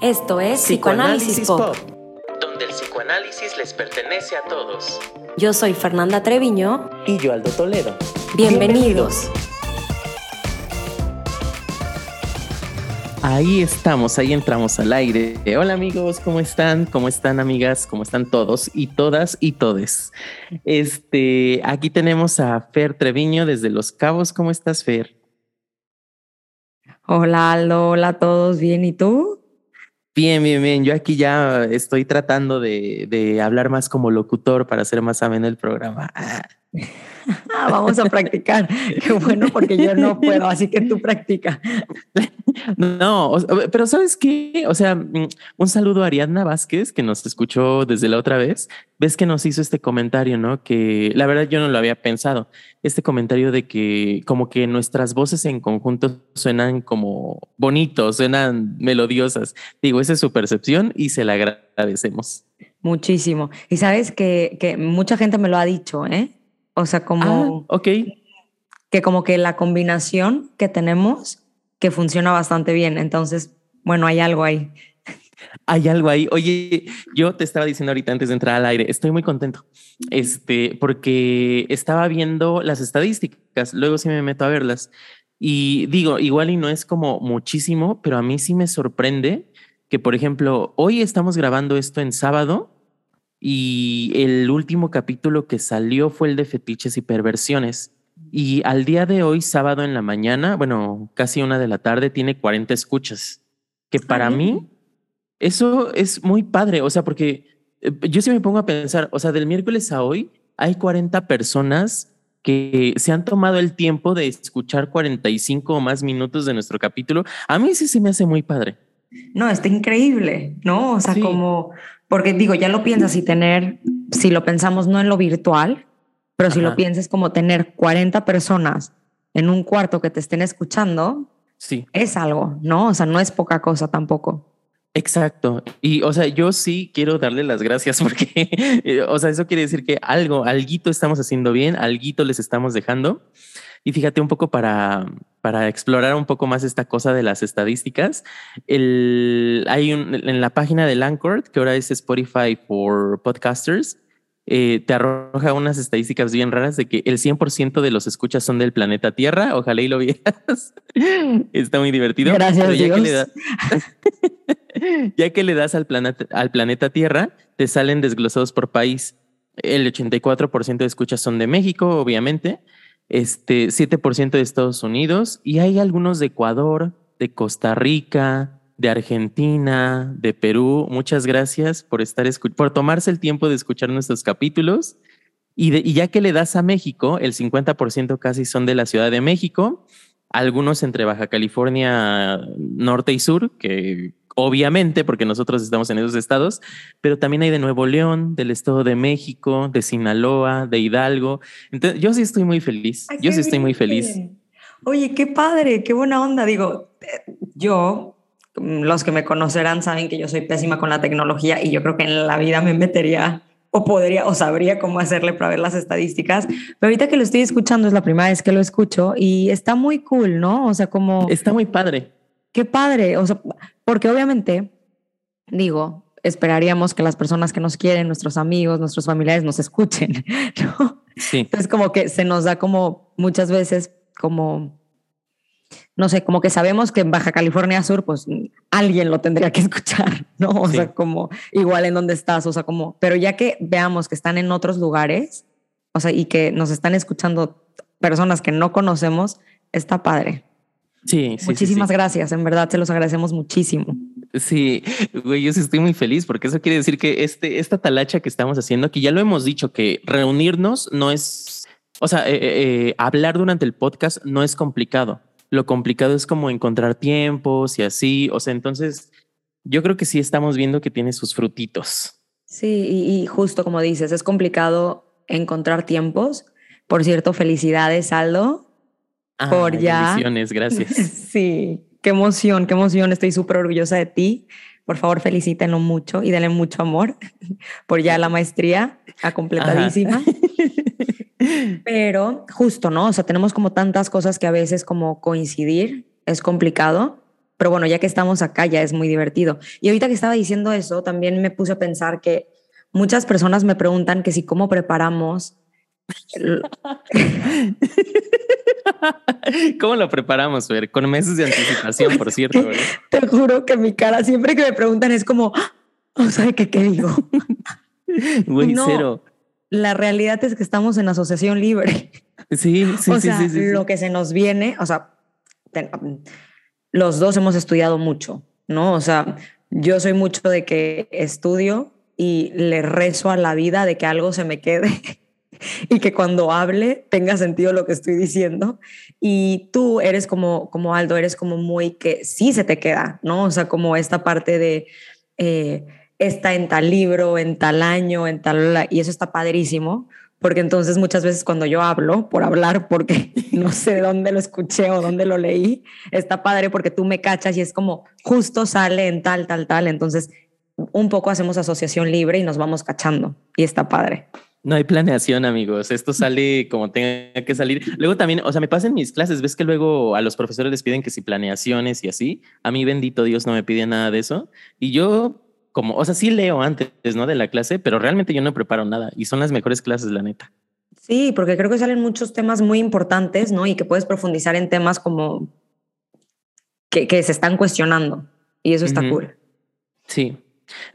Esto es Psicoanálisis, Pop. donde el psicoanálisis les pertenece a todos. Yo soy Fernanda Treviño. Y yo, Aldo Toledo. Bienvenidos. Ahí estamos, ahí entramos al aire. Hola amigos, ¿cómo están? ¿Cómo están amigas? ¿Cómo están todos y todas y todes? Este, aquí tenemos a Fer Treviño desde Los Cabos. ¿Cómo estás, Fer? Hola Aldo, hola a todos, ¿bien? ¿Y tú? Bien, bien, bien. Yo aquí ya estoy tratando de, de hablar más como locutor para hacer más ameno el programa. Ah, vamos a practicar. Qué bueno, porque yo no puedo, así que tú practica. No, pero ¿sabes qué? O sea, mm, un saludo a Ariadna Vázquez, que nos escuchó desde la otra vez. Ves que nos hizo este comentario, ¿no? Que la verdad yo no lo había pensado. Este comentario de que como que nuestras voces en conjunto suenan como bonitos, suenan melodiosas. Digo, esa es su percepción y se la agradecemos. Muchísimo. Y sabes que, que mucha gente me lo ha dicho, ¿eh? O sea, como... Ah, ok. Que como que la combinación que tenemos que funciona bastante bien. Entonces, bueno, hay algo ahí. Hay algo ahí. Oye, yo te estaba diciendo ahorita antes de entrar al aire, estoy muy contento. Este, porque estaba viendo las estadísticas, luego sí me meto a verlas. Y digo, igual y no es como muchísimo, pero a mí sí me sorprende que, por ejemplo, hoy estamos grabando esto en sábado y el último capítulo que salió fue el de fetiches y perversiones. Y al día de hoy, sábado en la mañana, bueno, casi una de la tarde, tiene 40 escuchas. Que para mí, eso es muy padre. O sea, porque eh, yo sí me pongo a pensar, o sea, del miércoles a hoy hay 40 personas que se han tomado el tiempo de escuchar 45 o más minutos de nuestro capítulo. A mí sí se me hace muy padre. No, está increíble, ¿no? O sea, como, porque digo, ya lo piensas y tener, si lo pensamos no en lo virtual, pero si lo piensas como tener 40 personas en un cuarto que te estén escuchando, sí. es algo, ¿no? O sea, no es poca cosa tampoco. Exacto. Y, o sea, yo sí quiero darle las gracias porque, eh, o sea, eso quiere decir que algo, alguito estamos haciendo bien, alguito les estamos dejando. Y fíjate un poco para, para explorar un poco más esta cosa de las estadísticas. El, hay un, en la página de Anchor, que ahora es Spotify for Podcasters, eh, te arroja unas estadísticas bien raras de que el 100% de los escuchas son del planeta Tierra. Ojalá y lo vieras. Está muy divertido. Gracias, ya Que le das, ya que le das al planeta, al planeta Tierra, te salen desglosados por país. El 84% de escuchas son de México, obviamente este 7% de Estados Unidos y hay algunos de Ecuador, de Costa Rica, de Argentina, de Perú. Muchas gracias por estar por tomarse el tiempo de escuchar nuestros capítulos. Y, y ya que le das a México, el 50% casi son de la Ciudad de México, algunos entre Baja California Norte y Sur, que obviamente, porque nosotros estamos en esos estados, pero también hay de Nuevo León, del Estado de México, de Sinaloa, de Hidalgo. Entonces, yo sí estoy muy feliz. yo sí estoy muy feliz. Oye, qué padre, qué buena onda. Digo, yo, los que me conocerán saben que yo soy pésima con la tecnología y yo creo que en la vida me metería o podría o sabría cómo hacerle para ver las estadísticas. Pero ahorita que lo estoy escuchando es la primera vez que lo escucho y está muy cool, ¿no? O sea, como... Está muy padre. Qué padre. O sea, porque obviamente, digo, esperaríamos que las personas que nos quieren, nuestros amigos, nuestros familiares, nos escuchen, ¿no? Sí. Entonces, como que se nos da como muchas veces como, no sé, como que sabemos que en Baja California Sur, pues alguien lo tendría que escuchar, ¿no? O sea, como igual en donde estás, o sea, como, pero ya que veamos que están en otros lugares, o sea, y que nos están escuchando personas que no conocemos, está padre. Sí, Muchísimas gracias, en verdad, se los agradecemos muchísimo. Sí, güey, yo sí estoy muy feliz porque eso quiere decir que este, esta talacha que estamos haciendo, que ya lo hemos dicho, que reunirnos no es, o sea, eh, eh, eh, hablar durante el podcast no es complicado. Lo complicado es como encontrar tiempos y así. O sea, entonces yo creo que sí estamos viendo que tiene sus frutitos. Sí, y, y justo como dices, es complicado encontrar tiempos. Por cierto, felicidades, Aldo Ah, por ya. gracias. sí, qué emoción, qué emoción. Estoy súper orgullosa de ti. Por favor, felicítenlo mucho y denle mucho amor por ya la maestría a completadísima. Pero justo, ¿no? O sea, tenemos como tantas cosas que a veces como coincidir es complicado. pero bueno, ya que estamos acá ya es muy divertido. Y ahorita que estaba diciendo eso, también me puse a pensar que muchas personas me preguntan que si cómo preparamos ¿Cómo lo preparamos, ver? Con meses de anticipación, por cierto. Te juro que mi cara, siempre que me preguntan, es como, no sé qué, qué digo. Güey, cero. La realidad es que estamos en asociación libre. Sí, sí, sí, sí, Lo que se nos viene, o sea, los dos hemos estudiado mucho, ¿no? O sea, yo soy mucho de que estudio y le rezo a la vida de que algo se me quede y que cuando hable tenga sentido lo que estoy diciendo. Y tú eres como, como Aldo, eres como muy que sí se te queda, ¿no? O sea, como esta parte de... Eh, está en tal libro, en tal año, en tal... Y eso está padrísimo, porque entonces muchas veces cuando yo hablo, por hablar, porque no sé dónde lo escuché o dónde lo leí, está padre porque tú me cachas y es como justo sale en tal, tal, tal. Entonces, un poco hacemos asociación libre y nos vamos cachando y está padre. No hay planeación, amigos. Esto sale como tenga que salir. Luego también, o sea, me pasan mis clases. Ves que luego a los profesores les piden que si planeaciones y así. A mí, bendito Dios, no me pide nada de eso. Y yo, como, o sea, sí leo antes, ¿no? De la clase, pero realmente yo no preparo nada. Y son las mejores clases, la neta. Sí, porque creo que salen muchos temas muy importantes, ¿no? Y que puedes profundizar en temas como que, que se están cuestionando. Y eso está cool. Sí,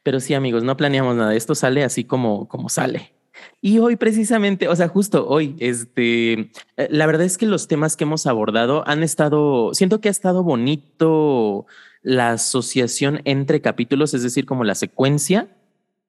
pero sí, amigos, no planeamos nada. Esto sale así como, como sale. Y hoy precisamente, o sea, justo hoy, este, eh, la verdad es que los temas que hemos abordado han estado, siento que ha estado bonito la asociación entre capítulos, es decir, como la secuencia,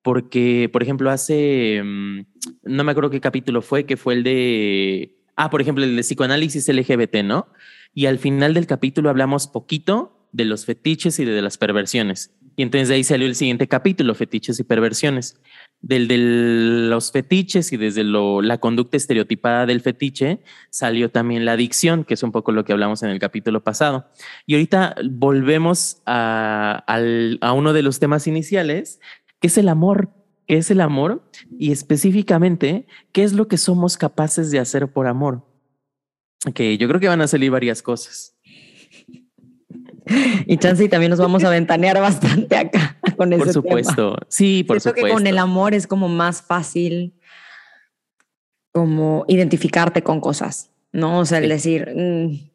porque, por ejemplo, hace, mm, no me acuerdo qué capítulo fue, que fue el de, ah, por ejemplo, el de psicoanálisis LGBT, ¿no? Y al final del capítulo hablamos poquito de los fetiches y de las perversiones. Y entonces de ahí salió el siguiente capítulo, fetiches y perversiones. Del de los fetiches y desde lo, la conducta estereotipada del fetiche salió también la adicción, que es un poco lo que hablamos en el capítulo pasado. Y ahorita volvemos a, a uno de los temas iniciales, que es el amor. ¿Qué es el amor? Y específicamente, ¿qué es lo que somos capaces de hacer por amor? Que yo creo que van a salir varias cosas. Y chance y también nos vamos a ventanear bastante acá con ese Por supuesto, sí, por supuesto. que con el amor es como más fácil como identificarte con cosas, ¿no? O sea, el decir, mm,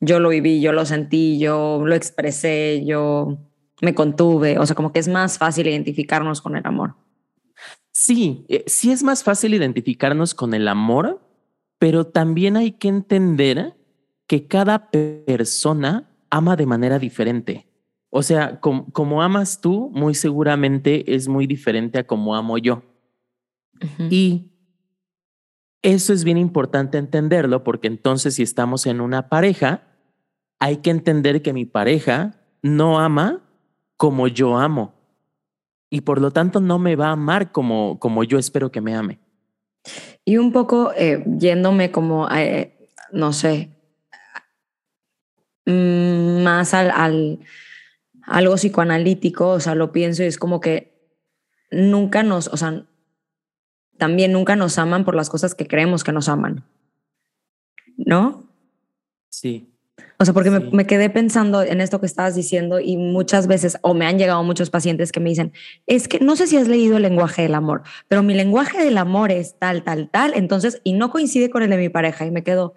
yo lo viví, yo lo sentí, yo lo expresé, yo me contuve, o sea, como que es más fácil identificarnos con el amor. Sí, eh, sí es más fácil identificarnos con el amor, pero también hay que entender que cada persona ama de manera diferente. O sea, como, amas tú, muy seguramente es muy diferente a como amo yo. Y eso es bien importante entenderlo porque entonces si estamos en una pareja, hay que entender que mi pareja no ama como yo amo. Y por lo tanto no me va a amar como, como yo espero que me ame. Y un poco eh, yéndome como, eh, no sé, más al, al, algo psicoanalítico, o sea, lo pienso y es como que nunca nos, o sea, también nunca nos aman por las cosas que creemos que nos aman. ¿No? Sí. O sea, porque me, me, quedé pensando en esto que estabas diciendo y muchas veces, o me han llegado muchos pacientes que me dicen, es que no sé si has leído el lenguaje del amor, pero mi lenguaje del amor es tal, tal, tal, entonces, y no coincide con el de mi pareja y me quedo,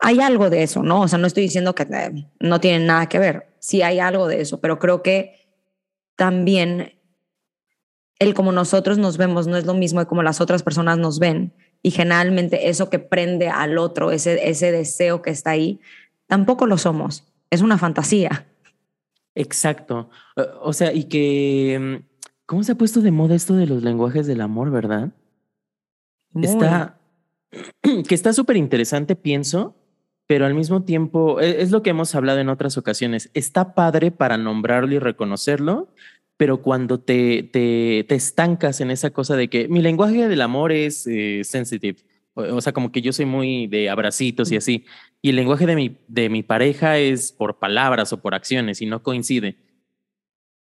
hay algo de eso, ¿no? O sea, no estoy diciendo que eh, no tienen nada que ver, sí hay algo de eso, pero creo que también el como nosotros nos vemos no es lo mismo de como las otras personas nos ven y generalmente eso que prende al otro, ese, ese deseo que está ahí, tampoco lo somos, es una fantasía. Exacto, o sea, y que, mm, ¿cómo se ha puesto de moda esto de los lenguajes del amor, verdad? Está, que está súper interesante, pienso, pero al mismo tiempo e, es lo que hemos hablado en otras ocasiones. Está padre para nombrarlo y reconocerlo, pero cuando te, te, te estancas en esa cosa de que mi lenguaje del amor es eh, sensitive, o, sea, como que yo soy muy de abracitos y así, y el lenguaje de mi, de mi pareja es por palabras o por acciones y no coincide.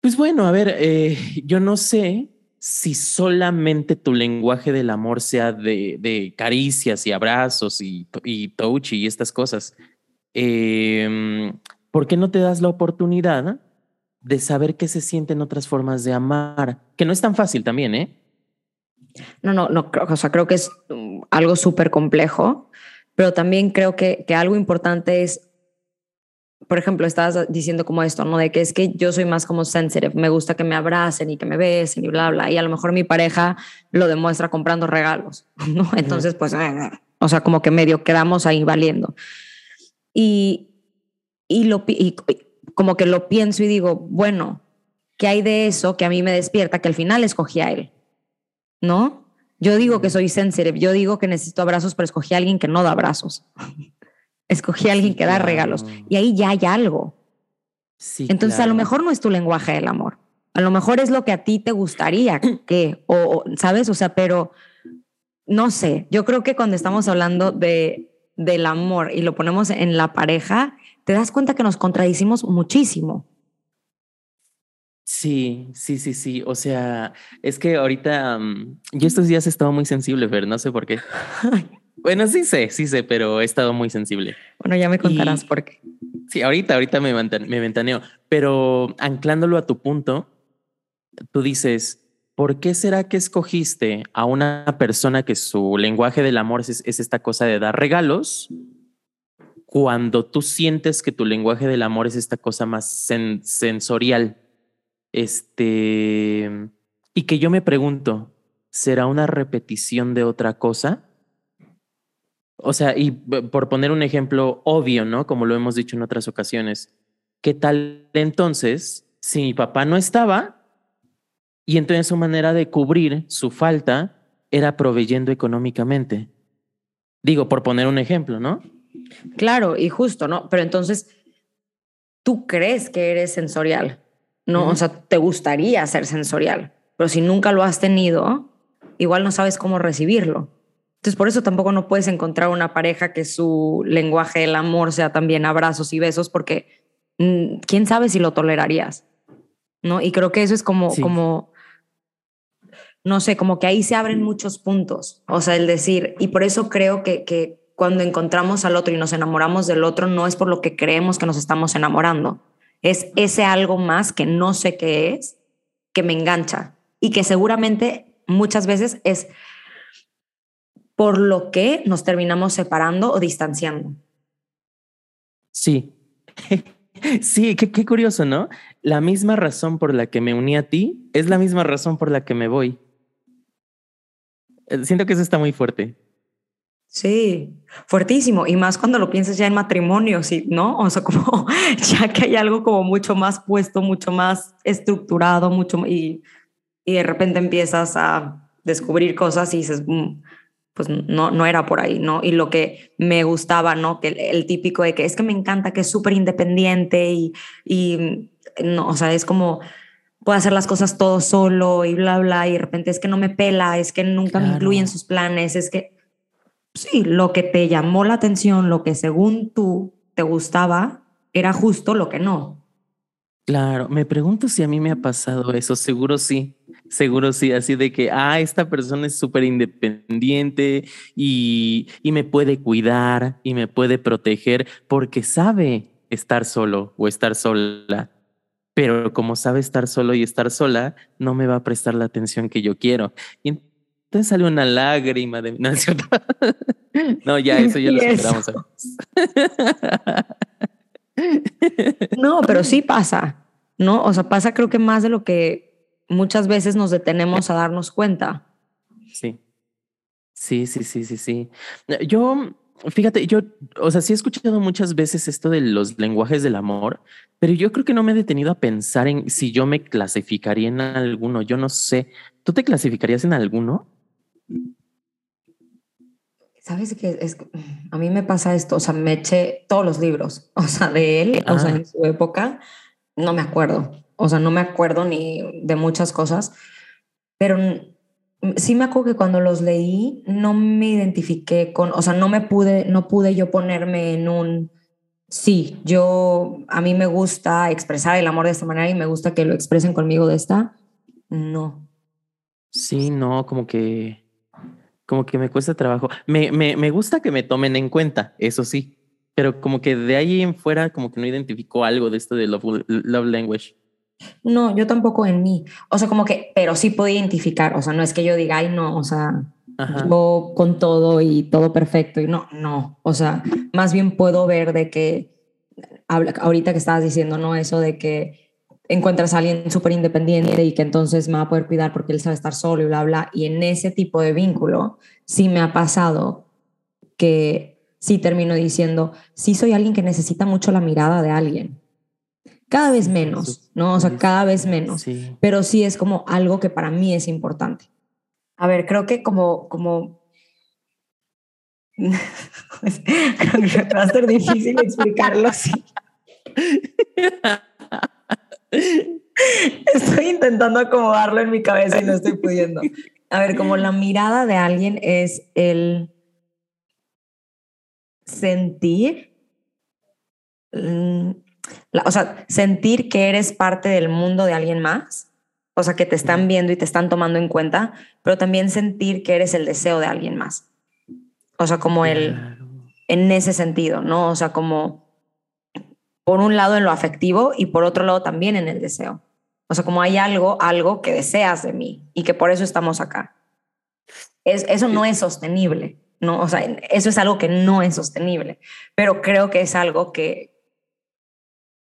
Pues bueno, a ver, eh, yo no sé si solamente tu lenguaje del amor sea de, caricias y abrazos y, y touch y estas cosas. Em, ¿por qué no te das la oportunidad de saber qué se sienten otras formas de amar? Que no es tan fácil también, ¿eh? No, no, no, o sea, creo que es mm, algo súper complejo, pero también creo que algo importante es por ejemplo, estabas diciendo como esto, ¿no? De que es que yo soy más como sensitive, me gusta que me abracen y que me besen y bla, bla, y a lo mejor mi pareja lo demuestra comprando regalos, ¿no? Entonces, pues, o sea, como que medio quedamos ahí valiendo. Y, y, lo, y como que lo pienso y digo, bueno, ¿qué hay de eso que a mí me despierta que al final escogí a él? ¿No? Yo digo que soy sensitive, yo digo que necesito abrazos, pero escogí a alguien que no da abrazos. Escogí a alguien que da regalos. Y ahí ya hay algo. Entonces, a lo mejor no es tu lenguaje del amor. A lo mejor es lo que a ti te gustaría que, o, ¿sabes? O sea, pero no sé. Yo creo que cuando estamos hablando de, del amor y lo ponemos en la pareja, te das cuenta que nos contradicimos muchísimo. Sí, sí, sí, sí. O sea, es que ahorita mm, yo estos días he estado muy sensible, pero no sé por qué. Bueno, sí sé, sí sé, pero he estado muy sensible. Bueno, ya me contarás por qué. Sí, ahorita, ahorita me, me ventaneo, pero anclándolo a tu punto, tú dices, ¿por qué será que escogiste a una persona que su lenguaje del amor es, esta cosa de dar regalos? Cuando tú sientes que tu lenguaje del amor es esta cosa más sensorial. Este. Y que yo me pregunto, ¿será una repetición de otra cosa? O sea, y por poner un ejemplo obvio, ¿no? Como lo hemos dicho en otras ocasiones, ¿qué tal entonces si mi papá no estaba y entonces su manera de cubrir su falta era proveyendo económicamente? Digo, por poner un ejemplo, ¿no? Claro, y justo, ¿no? Pero entonces, tú crees que eres sensorial, ¿no? O sea, te gustaría ser sensorial, pero si nunca lo has tenido, igual no sabes cómo recibirlo. Entonces, por eso tampoco no puedes encontrar una pareja que su lenguaje del amor sea también abrazos y besos, porque mm, quién sabe si lo tolerarías, ¿no? Y creo que eso es como, como, no sé, como que ahí se abren muchos puntos. O sea, el decir, y por eso creo que, que cuando encontramos al otro y nos enamoramos del otro, no es por lo que creemos que nos estamos enamorando. Es ese algo más que no sé qué es, que me engancha y que seguramente muchas veces es por lo que nos terminamos separando o distanciando. Sí. Sí, qué, curioso, ¿no? La misma razón por la que me uní a ti es la misma razón por la que me voy. Siento que eso está muy fuerte. Sí, fuertísimo. Y más cuando lo piensas ya en matrimonio, ¿sí? ¿no? O sea, como ya que hay algo como mucho más puesto, mucho más estructurado, mucho y, y de repente empiezas a descubrir cosas y dices, mm, pues no, no era por ahí, ¿no? Y lo que me gustaba, ¿no? Que el, típico de que es que me encanta que es súper independiente y, y, no, o sea, es como puede hacer las cosas todo solo y bla, bla, y de repente es que no me pela, es que nunca me incluye en sus planes, es que sí, lo que te llamó la atención, lo que según tú te gustaba, era justo lo que no. Claro, me pregunto si a mí me ha pasado eso, seguro sí, seguro sí, así de que, ah, esta persona es súper independiente y, y me puede cuidar y me puede proteger porque sabe estar solo o estar sola, pero como sabe estar solo y estar sola, no me va a prestar la atención que yo quiero. Y entonces sale una lágrima de... No, no ya, eso ya lo esperamos. No, pero sí pasa, ¿no? O sea, pasa creo que más de lo que muchas veces nos detenemos a darnos cuenta. Sí. Sí, sí, sí, sí, sí. Yo, fíjate, yo, o sea, sí he escuchado muchas veces esto de los lenguajes del amor, pero yo creo que no me he detenido a pensar en si yo me clasificaría en alguno. Yo no sé. ¿Tú te clasificarías en alguno? ¿Sabes qué? Es, a mí me pasa esto, o sea, me eché todos los libros, o sea, de él, o sea, ah. en su época, no me acuerdo, o sea, no me acuerdo ni de muchas cosas, pero sí me acuerdo que cuando los leí no me identifiqué con, o sea, no me pude, no pude yo ponerme en un, sí, yo, a mí me gusta expresar el amor de esta manera y me gusta que lo expresen conmigo de esta, no. Sí, no, como que como que me cuesta trabajo. Me, me, me gusta que me tomen en cuenta, eso sí, pero como que de ahí en fuera como que no identificó algo de esto de love, love language. No, yo tampoco en mí. O sea, como que, pero sí puedo identificar. O sea, no es que yo diga, ay, no, o sea, yo con todo y todo perfecto. Y no, no. O sea, más bien puedo ver de que, ahorita que estabas diciendo, ¿no? Eso de que encuentras a alguien súper independiente y que entonces me va a poder cuidar porque él sabe estar solo y bla, bla. Y en ese tipo de vínculo sí me ha pasado que sí termino diciendo, sí soy alguien que necesita mucho la mirada de alguien. Cada vez menos, ¿no? O sea, cada vez menos. Pero sí es como algo que para mí es importante. A ver, creo que como, como creo que va a ser difícil explicarlo así. Estoy intentando acomodarlo en mi cabeza y no estoy pudiendo. A ver, como la mirada de alguien es el sentir, mm, o sea, sentir que eres parte del mundo de alguien más, o sea, que te están viendo y te están tomando en cuenta, pero también sentir que eres el deseo de alguien más. O sea, como el, en ese sentido, ¿no? O sea, como por un lado en lo afectivo y por otro lado también en el deseo. O sea, como hay algo, algo que deseas de mí y que por eso estamos acá. Es, eso no es sostenible, ¿no? O sea, eso es algo que no es sostenible, pero creo que es algo que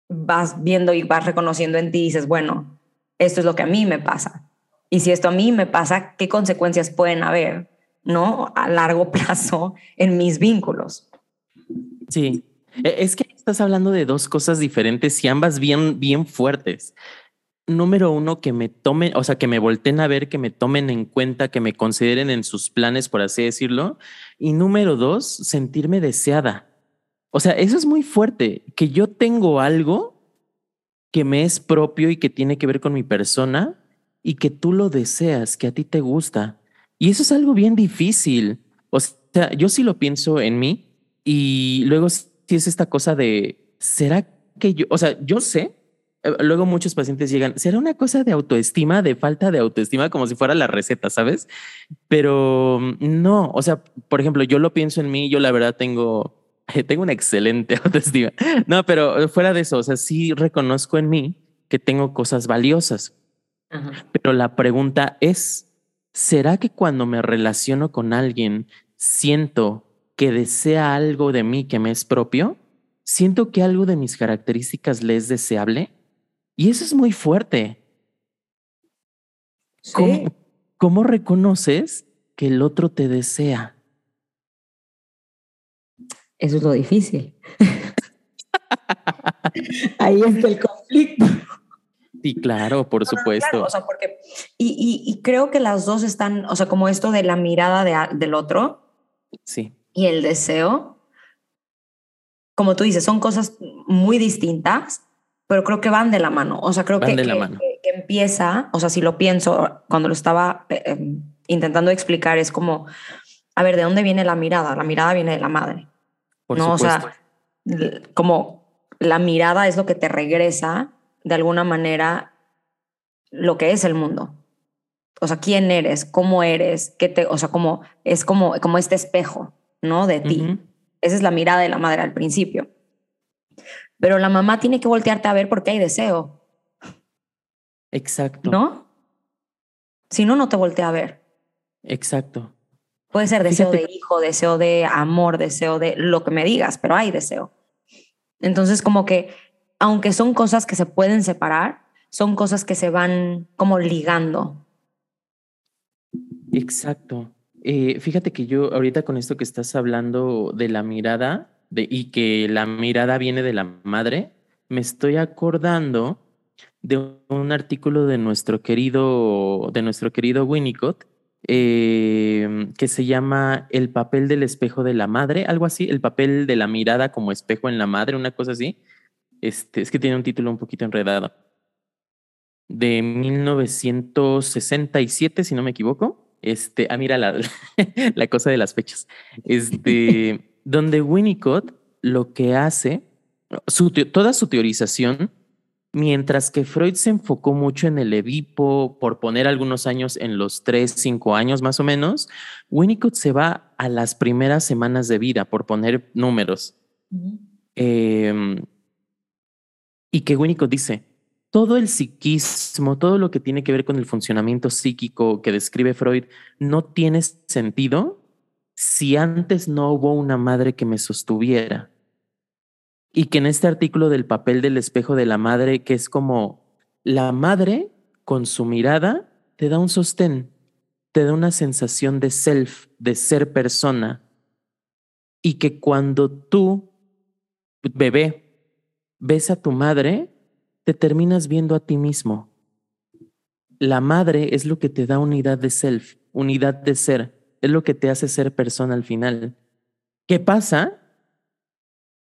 vas viendo y vas reconociendo en ti y dices, bueno, esto es lo que a mí me pasa. Y si esto a mí me pasa, ¿qué consecuencias pueden haber, no? A largo plazo en mis vínculos. Sí, es que estás hablando de dos cosas diferentes y ambas bien, bien fuertes. Número uno, que me tomen, o sea, que me volteen a ver, que me tomen en cuenta, que me consideren en sus planes, por así decirlo. Y número dos, sentirme deseada. O sea, eso es muy fuerte, que yo tengo algo que me es propio y que tiene que ver con mi persona y que tú lo deseas, que a ti te gusta. Y eso es algo bien difícil. O sea, yo sí lo pienso en mí y luego sí es esta cosa de, ¿será que yo, o sea, yo sé, eh, luego muchos pacientes llegan, ¿será una cosa de autoestima, de falta de autoestima, como si fuera la receta, ¿sabes? Pero no, o sea, por ejemplo, yo lo pienso en mí, yo la verdad tengo, tengo una excelente autoestima. No, pero fuera de eso, o sea, sí reconozco en mí que tengo cosas valiosas. Pero la pregunta es, ¿será que cuando me relaciono con alguien siento que desea algo de mí que me es propio? ¿Siento que algo de mis características le es deseable? Y eso es muy fuerte. ¿Cómo, reconoces que el otro te desea? Eso es lo difícil. Ahí está el conflicto. Sí, claro, por supuesto. o sea, porque, y, creo que las dos están, o sea, como esto de la mirada del otro. Sí. Y el deseo. Como tú dices, son cosas muy distintas, pero creo que van de la mano. O sea, creo que, que, empieza, o sea, si lo pienso, cuando lo estaba eh, em, intentando explicar, es como, a ver, ¿de dónde viene la mirada? La mirada viene de la madre. Por ¿no? Supuesto. O sea, como la mirada es lo que te regresa de alguna manera lo que es el mundo. O sea, quién eres, cómo eres, qué te, o sea, como es como, como este espejo, ¿no? De ti. Esa es la mirada de la madre al principio. Pero la mamá tiene que voltearte a ver porque hay deseo. Exacto. ¿No? Si no, no te voltea a ver. Exacto. Puede ser deseo de hijo, deseo de amor, deseo de lo que me digas, pero hay deseo. Entonces, como que aunque son cosas que se pueden separar, son cosas que se van como ligando. Exacto. Eh, fíjate que yo ahorita con esto que estás hablando de la mirada y que la mirada viene de la madre, me estoy acordando de un artículo de nuestro querido, de nuestro querido Winnicott, eh, que se llama El papel del espejo de la madre, algo así, el papel de la mirada como espejo en la madre, una cosa así. Este, es que tiene un título un poquito enredado. De 1967, si no me equivoco. Este, ah, mira la, la cosa de las fechas. Este, donde Winnicott lo que hace, su, toda su teorización, mientras que Freud se enfocó mucho en el Edipo, por poner algunos años en los tres, cinco años más o menos, Winnicott se va a las primeras semanas de vida, por poner números Em, y que Winnicott dice, todo el psiquismo, todo lo que tiene que ver con el funcionamiento psíquico que describe Freud, no tiene sentido si antes no hubo una madre que me sostuviera. Y que en este artículo del papel del espejo de la madre, que es como la madre con su mirada, te da un sostén, te da una sensación de self, de ser persona. Y que cuando tú, bebé, ves a tu madre, te terminas viendo a ti mismo. La madre es lo que te da unidad de self, unidad de ser, es lo que te hace ser persona al final. ¿Qué pasa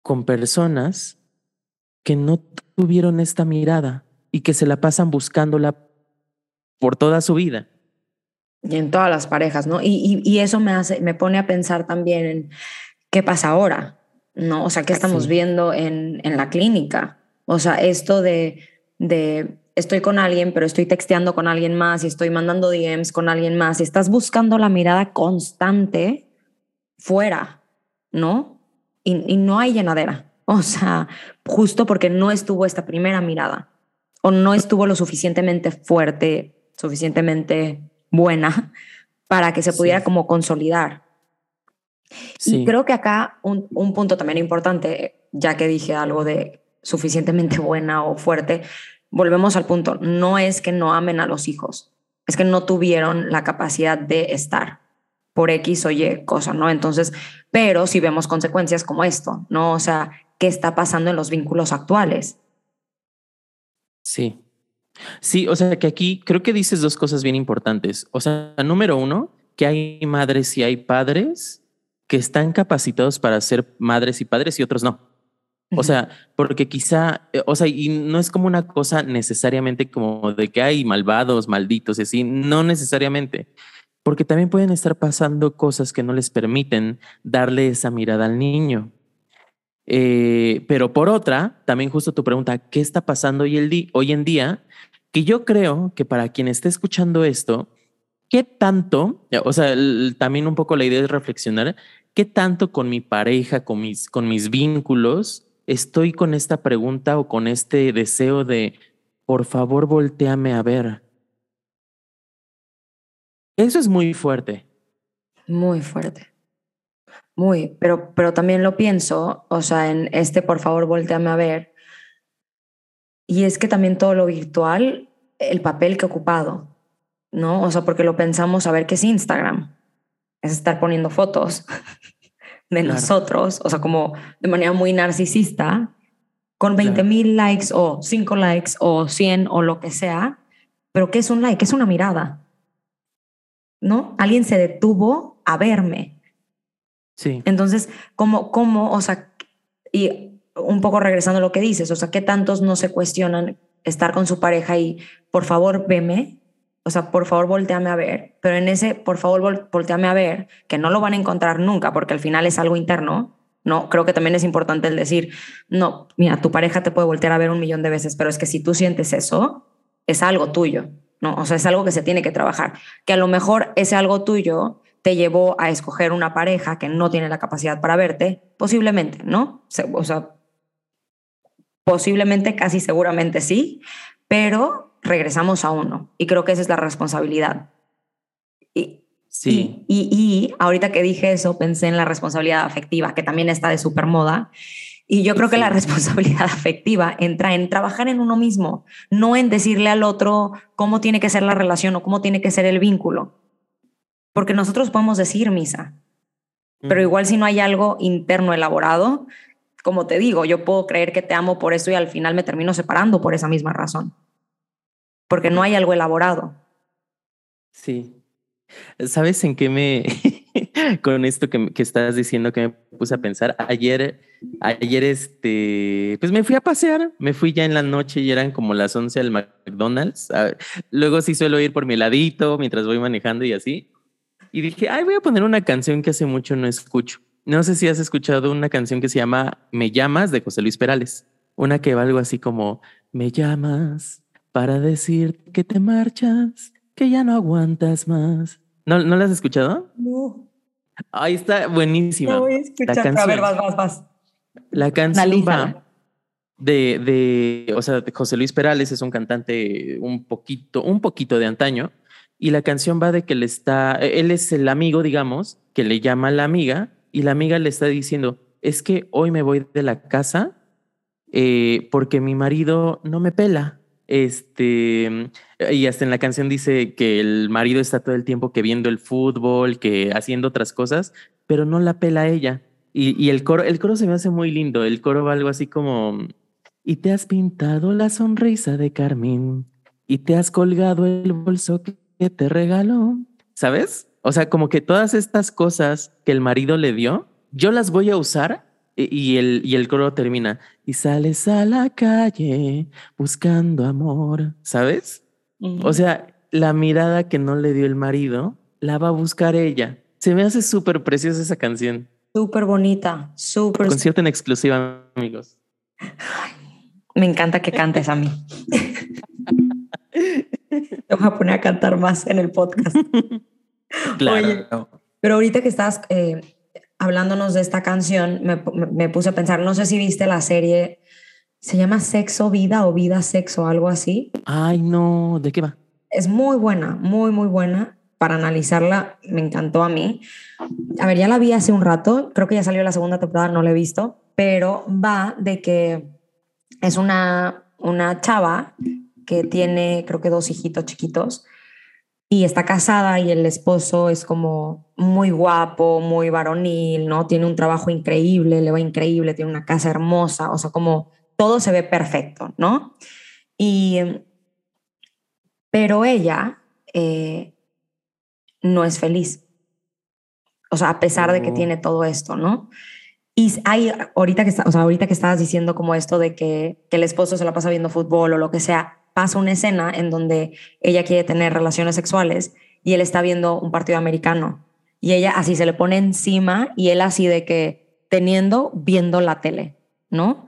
con personas que no tuvieron esta mirada y que se la pasan buscándola por toda su vida? Y en todas las parejas, ¿no? Y, y, eso me hace, me pone a pensar también en qué pasa ahora, ¿no? O sea, qué estamos viendo en, en la clínica. O sea, esto de, de estoy con alguien, pero estoy texteando con alguien más y estoy mandando DMs con alguien más y estás buscando la mirada constante fuera, ¿no? Y, y, no hay llenadera. O sea, justo porque no estuvo esta primera mirada o no estuvo lo suficientemente fuerte, suficientemente buena para que se pudiera como consolidar. Y creo que acá un, un punto también importante, ya que dije algo de suficientemente buena o fuerte, volvemos al punto, no es que no amen a los hijos, es que no tuvieron la capacidad de estar por X o Y cosa, ¿no? Entonces, pero si vemos consecuencias como esto, ¿no? O sea, ¿qué está pasando en los vínculos actuales? Sí. Sí, o sea que aquí creo que dices dos cosas bien importantes. O sea, número uno, que hay madres y hay padres que están capacitados para ser madres y padres y otros no. O sea, porque quizá, eh, o sea, y no es como una cosa necesariamente como de que hay malvados, malditos y así, no necesariamente, porque también pueden estar pasando cosas que no les permiten darle esa mirada al niño. Eh, pero por otra, también justo tu pregunta, ¿qué está pasando hoy, el hoy en día? Que yo creo que para quien esté escuchando esto, ¿qué tanto, o sea, también un poco la idea es reflexionar, ¿qué tanto con mi pareja, con mis, con mis vínculos, estoy con esta pregunta o con este deseo de, por favor, volteame a ver. Eso es muy fuerte. Muy fuerte. Muy, pero, pero también lo pienso, o sea, en este, por favor, volteame a ver. Y es que también todo lo virtual, el papel que he ocupado, ¿no? O sea, porque lo pensamos a ver qué es Instagram. Es estar poniendo fotos. de nosotros, o sea, como de manera muy narcisista, con 20 mil likes o 5 likes o 100 o lo que sea, pero ¿qué es un like? Es una mirada, ¿no? Alguien se detuvo a verme. Sí. Entonces, ¿cómo, cómo, o sea, y un poco regresando a lo que dices, o sea, ¿qué tantos no se cuestionan estar con su pareja y, por favor, veme? O sea, por favor volteame a ver, pero en ese, por favor volteame a ver, que no lo van a encontrar nunca porque al final es algo interno, ¿no? Creo que también es importante el decir, no, mira, tu pareja te puede voltear a ver un millón de veces, pero es que si tú sientes eso, es algo tuyo, ¿no? O sea, es algo que se tiene que trabajar, que a lo mejor ese algo tuyo te llevó a escoger una pareja que no tiene la capacidad para verte, posiblemente, ¿no? O sea, posiblemente, casi seguramente sí, pero regresamos a uno. Y creo que esa es la responsabilidad. Y, sí. Y, y, ahorita que dije eso, pensé en la responsabilidad afectiva, que también está de súper moda. Y yo creo que la responsabilidad afectiva entra en trabajar en uno mismo, no en decirle al otro cómo tiene que ser la relación o cómo tiene que ser el vínculo. Porque nosotros podemos decir misa, pero igual si no hay algo interno elaborado, como te digo, yo puedo creer que te amo por eso y al final me termino separando por esa misma razón porque no hay algo elaborado. Sí. ¿Sabes en qué me, con esto que, que, estás diciendo que me puse a pensar? Ayer, ayer este, pues me fui a pasear, me fui ya en la noche y eran como las 11 al McDonald's. Luego sí suelo ir por mi ladito mientras voy manejando y así. Y dije, ay, voy a poner una canción que hace mucho no escucho. No sé si has escuchado una canción que se llama Me llamas de José Luis Perales. Una que va algo así como, me llamas, para decir que te marchas, que ya no aguantas más. ¿No, ¿no la has escuchado? No. Ahí está buenísima. No voy a escuchar. A ver, vas, vas, vas. La canción va de, de, o sea, de José Luis Perales es un cantante un poquito, un poquito de antaño, y la canción va de que le está, él es el amigo, digamos, que le llama a la amiga, y la amiga le está diciendo, es que hoy me voy de la casa eh, porque mi marido no me pela. Este, y hasta en la canción dice que el marido está todo el tiempo que viendo el fútbol, que haciendo otras cosas, pero no la pela a ella. Y, y el coro, el coro se me hace muy lindo. El coro va algo así como, y te has pintado la sonrisa de Carmen, y te has colgado el bolso que te regaló, ¿sabes? O sea, como que todas estas cosas que el marido le dio, yo las voy a usar y- el, y el coro termina, y sales a la calle buscando amor, ¿sabes? O sea, la mirada que no le dio el marido, la va a buscar ella. Se me hace súper preciosa esa canción. Súper bonita, súper. Concierto en exclusiva, amigos. Me encanta que cantes a mí. Te voy a poner a cantar más en el podcast. Claro. Oye. Pero ahorita que estás eh, hablándonos de esta canción, me, me puse a pensar, no sé si viste la serie, se llama Sexo, Vida o Vida, Sexo, algo así. Ay, no, ¿de qué va? Es muy buena, muy, muy buena. Para analizarla, me encantó a mí. A ver, ya la vi hace un rato, creo que ya salió la segunda temporada, no la he visto, pero va de que es una, una chava que tiene, creo que dos hijitos chiquitos, y está casada y el esposo es como muy guapo, muy varonil, ¿no? Tiene un trabajo increíble, le va increíble, tiene una casa hermosa, o sea, como todo se ve perfecto, ¿no? Y, pero ella eh, no es feliz. O sea, a pesar de que Oh. tiene todo esto, ¿no? Y hay, ahorita que, está- o sea, ahorita que estabas diciendo como esto de que, que el esposo se la pasa viendo fútbol o lo que sea, pasa una escena en donde ella quiere tener relaciones sexuales y él está viendo un partido americano y ella así se le pone encima y él así de que teniendo, viendo la tele, ¿no?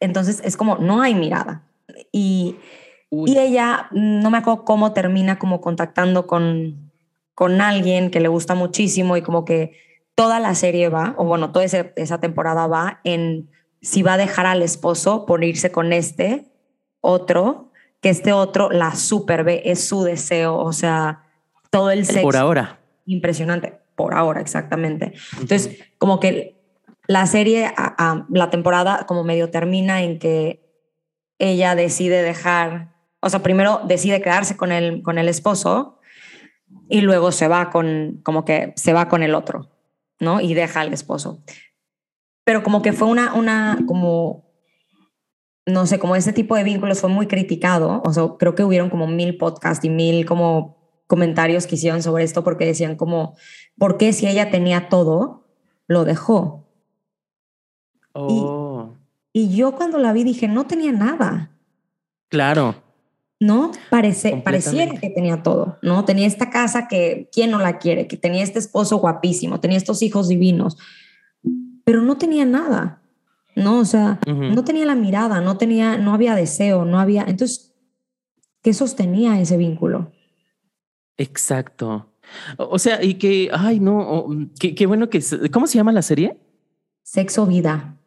Entonces es como, no hay mirada. Y, y ella, no me acuerdo cómo termina como contactando con, con alguien que le gusta muchísimo y como que toda la serie va, o bueno, toda ese- esa temporada va en si va a dejar al esposo por irse con este otro, que este otro la super ve, es su deseo, o sea, todo el sexo Por ahora. impresionante, por ahora exactamente. Entonces, como que la serie, a- a- la temporada como medio termina en que ella decide dejar, o sea, primero decide quedarse con el, con el esposo y luego se va con, como que se va con el otro, ¿no? Y deja al esposo. Pero como que fue una, una, como, no sé, como ese tipo de vínculos fue muy criticado, o sea, creo que hubieron como mil podcasts y mil como comentarios que hicieron sobre esto porque decían como, ¿por qué si ella tenía todo, lo dejó? Oh, Y yo cuando la vi dije, no tenía nada, claro. ¿no? Parece, pareciera que tenía todo, ¿no? Tenía esta casa que, ¿quién no la quiere? Que tenía este esposo guapísimo, tenía estos hijos divinos, pero no tenía nada, ¿no? O sea, no tenía la mirada, no tenía, no había deseo, no había, entonces, ¿qué sostenía ese vínculo? Exacto. O sea, y que, ay, no, qué, qué bueno que, ¿cómo se llama la serie? Sexo, vida.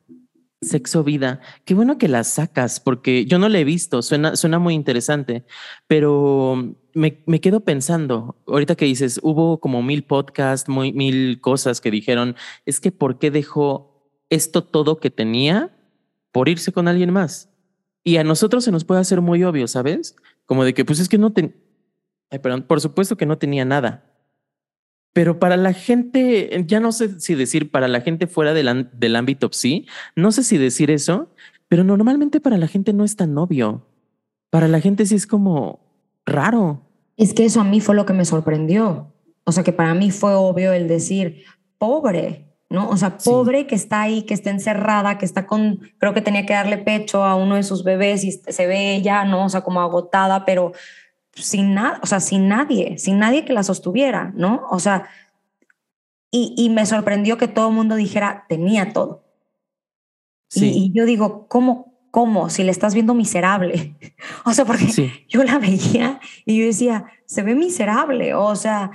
Sexo Vida. Qué bueno que la sacas, porque yo no la he visto, suena, suena muy interesante, pero me, me quedo pensando, ahorita que dices, hubo como mil podcasts, muy, mil cosas que dijeron, es que ¿por qué dejó esto todo que tenía por irse con alguien más? Y a nosotros se nos puede hacer muy obvio, ¿sabes? Como de que, pues es que no ten... Ay, perdón, por supuesto que no tenía nada. Pero para la gente, ya no sé si decir para la gente fuera del, del ámbito sí, no sé si decir eso, pero normalmente para la gente no es tan obvio. Para la gente sí es como raro. Es que eso a mí fue lo que me sorprendió. O sea, que para mí fue obvio el decir, pobre, ¿no? O sea, Sí. pobre que está ahí, que está encerrada, que está con, creo que tenía que darle pecho a uno de sus bebés y se ve ella, ¿no? O sea, como agotada, pero sin nada, o sea, sin nadie, sin nadie que la sostuviera, ¿no? O sea, y, y me sorprendió que todo el mundo dijera, tenía todo. Y- Sí, Y, yo digo, ¿cómo? ¿Cómo? Si le estás viendo miserable. o sea, porque sí, yo la veía y yo decía, se ve miserable, o sea,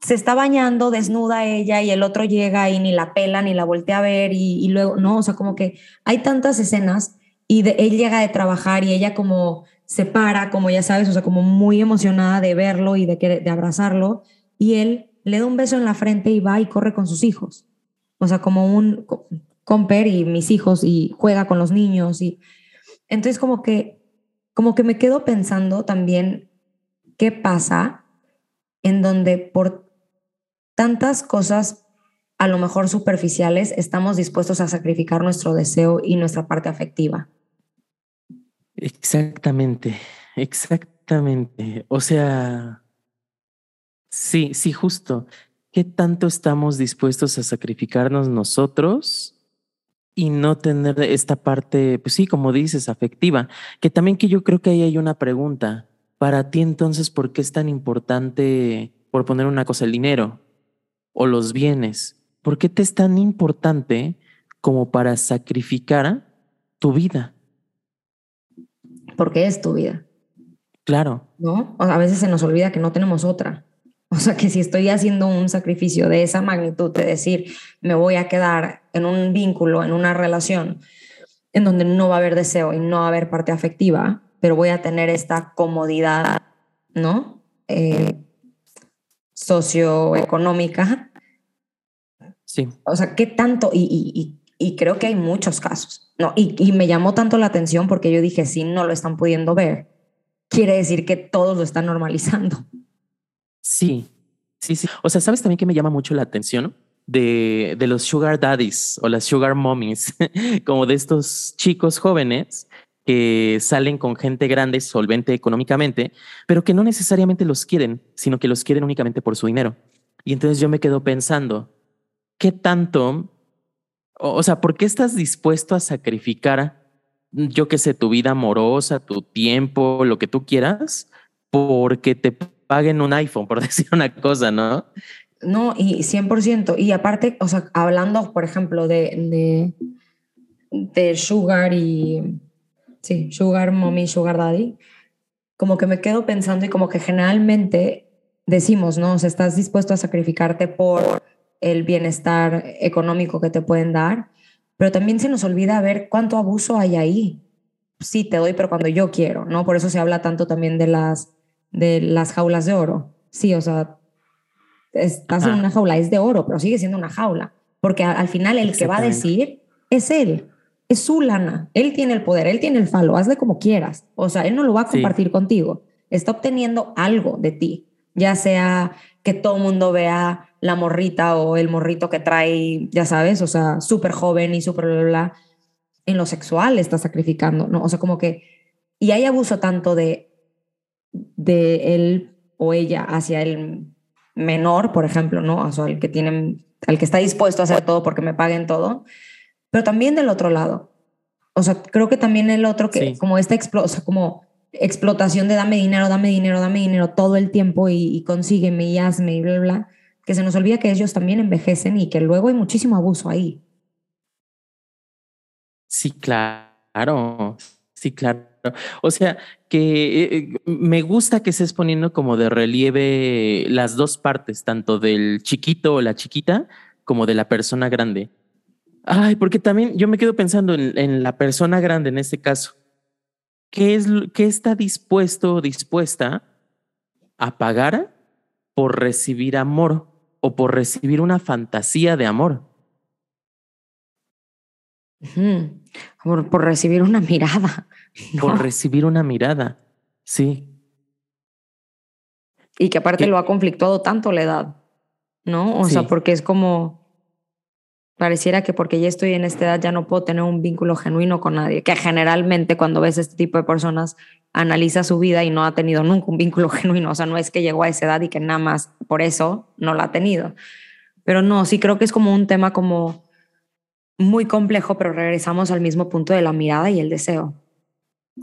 se está bañando desnuda ella y el otro llega y ni la pela ni la voltea a ver y, luego, no, o sea, como que hay tantas escenas y de, él llega de trabajar y ella como se para, como ya sabes, o sea, como muy emocionada de verlo y de, de abrazarlo y él le da un beso en la frente y va y corre con sus hijos. O sea, como un comper y mis hijos y juega con los niños y entonces como que como que me quedo pensando también qué pasa en donde por tantas cosas a lo mejor superficiales estamos dispuestos a sacrificar nuestro deseo y nuestra parte afectiva. Exactamente, exactamente. O sea, sí, sí, justo. ¿Qué tanto estamos dispuestos a sacrificarnos nosotros y no tener esta parte, pues sí, como dices, afectiva? Que también que yo creo que ahí hay una pregunta. Para ti entonces, ¿por qué es tan importante, por poner una cosa, el dinero o los bienes? ¿Por qué te es tan importante como para sacrificar tu vida? Porque es tu vida. Claro. ¿No? a veces se nos olvida que no tenemos otra. O sea, que si estoy haciendo un sacrificio de esa magnitud, de decir, me voy a quedar en un vínculo, en una relación, en donde no va a haber deseo y no va a haber parte afectiva, pero voy a tener esta comodidad, ¿no? Eh, socioeconómica. Sí. O sea, ¿qué tanto? Y, creo que hay muchos casos, ¿no? Y, y me llamó tanto la atención porque yo dije, si no lo están pudiendo ver, quiere decir que todos lo están normalizando. Sí, sí, sí. O sea, ¿sabes también que me llama mucho la atención? De, de los sugar daddies o las sugar mommies, como de estos chicos jóvenes que salen con gente grande, solvente económicamente, pero que no necesariamente los quieren, sino que los quieren únicamente por su dinero. Y entonces yo me quedo pensando, ¿qué tanto, o, sea, por qué estás dispuesto a sacrificar, yo qué sé, tu vida amorosa, tu tiempo, lo que tú quieras, porque te paguen un iPhone, por decir una cosa, ¿no? No, y 100%. Y aparte, o sea, hablando, por ejemplo, de, de, Sugar y sí, sugar mommy, sugar daddy, como que me quedo pensando y como que generalmente decimos, ¿no? O sea, estás dispuesto a sacrificarte por el bienestar económico que te pueden dar, pero también se nos olvida ver cuánto abuso hay ahí. Sí, te doy, pero cuando yo quiero, ¿no? Por eso se habla tanto también de las, de las jaulas de oro. Sí, o sea, estás en una jaula, es de oro, pero sigue siendo una jaula, porque al final el que va a decir es él es su lana, él tiene el poder, él tiene el falo, hazle como quieras. O sea, él no lo va a compartir contigo, está obteniendo algo de ti, ya sea que todo el mundo vea la morrita o el morrito que trae, ya sabes, o sea, súper joven y súper bla, bla, en lo sexual está sacrificando, ¿no? O sea, como que, y hay abuso tanto de, de él o ella hacia el menor, por ejemplo, ¿no? O sea, el que tienen, al que está dispuesto a hacer todo porque me paguen todo, pero también del otro lado. O sea, creo que también el otro que como esta o sea, como explotación de dame dinero, dame dinero, dame dinero todo el tiempo y, y consígueme y hazme y bla, bla, que se nos olvida que ellos también envejecen y que luego hay muchísimo abuso ahí. Sí, claro. Sí, claro. O sea, que eh, me gusta que estés poniendo como de relieve las dos partes, tanto del chiquito o la chiquita como de la persona grande. Ay, porque también yo me quedo pensando en, la persona grande en este caso. ¿Qué, es, ¿Qué está dispuesto o dispuesta a pagar por recibir amor o por recibir una fantasía de amor? por, recibir una mirada. Por recibir una mirada, sí. Y que aparte lo ha conflictuado tanto la edad, ¿no? O sea, porque es como, Pareciera que porque ya estoy en esta edad ya no puedo tener un vínculo genuino con nadie, que generalmente cuando ves este tipo de personas analiza su vida y no ha tenido nunca un vínculo genuino, o sea, no es que llegó a esa edad y que nada más por eso no la ha tenido. Pero no, sí creo que es como un tema como muy complejo, pero regresamos al mismo punto de la mirada y el deseo.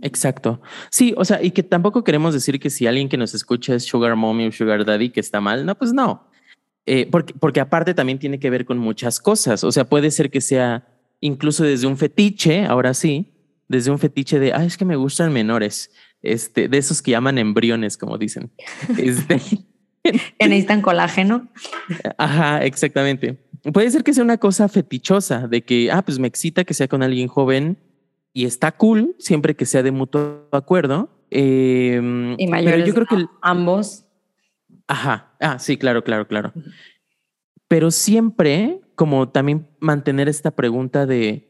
Exacto. Sí, o sea, y que tampoco queremos decir que si alguien que nos escucha es sugar mommy o sugar daddy que está mal, no, pues no. Eh, porque, porque aparte también tiene que ver con muchas cosas. O sea, puede ser que sea incluso desde un fetiche, ahora sí, desde un fetiche de, ah, es que me gustan menores, este, de esos que llaman embriones, como dicen. Este, que necesitan colágeno. Ajá, exactamente. Puede ser que sea una cosa fetichosa de que, ah, pues me excita que sea con alguien joven y está cool siempre que sea de mutuo acuerdo. Em, y mayores pero yo creo que ambos. Ajá, ah, sí, claro, claro, claro. Pero siempre como también mantener esta pregunta de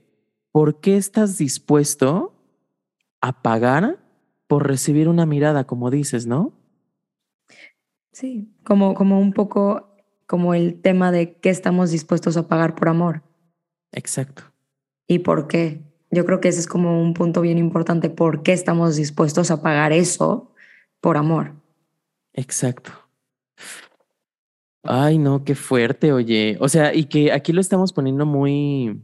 ¿por qué estás dispuesto a pagar por recibir una mirada, como dices, no? Sí, como, como un poco como el tema de qué estamos dispuestos a pagar por amor. Exacto. ¿Y por qué? Yo creo que ese es como un punto bien importante. ¿Por qué estamos dispuestos a pagar eso por amor? Exacto. Ay, no, qué fuerte, oye. O sea, y que aquí lo estamos poniendo muy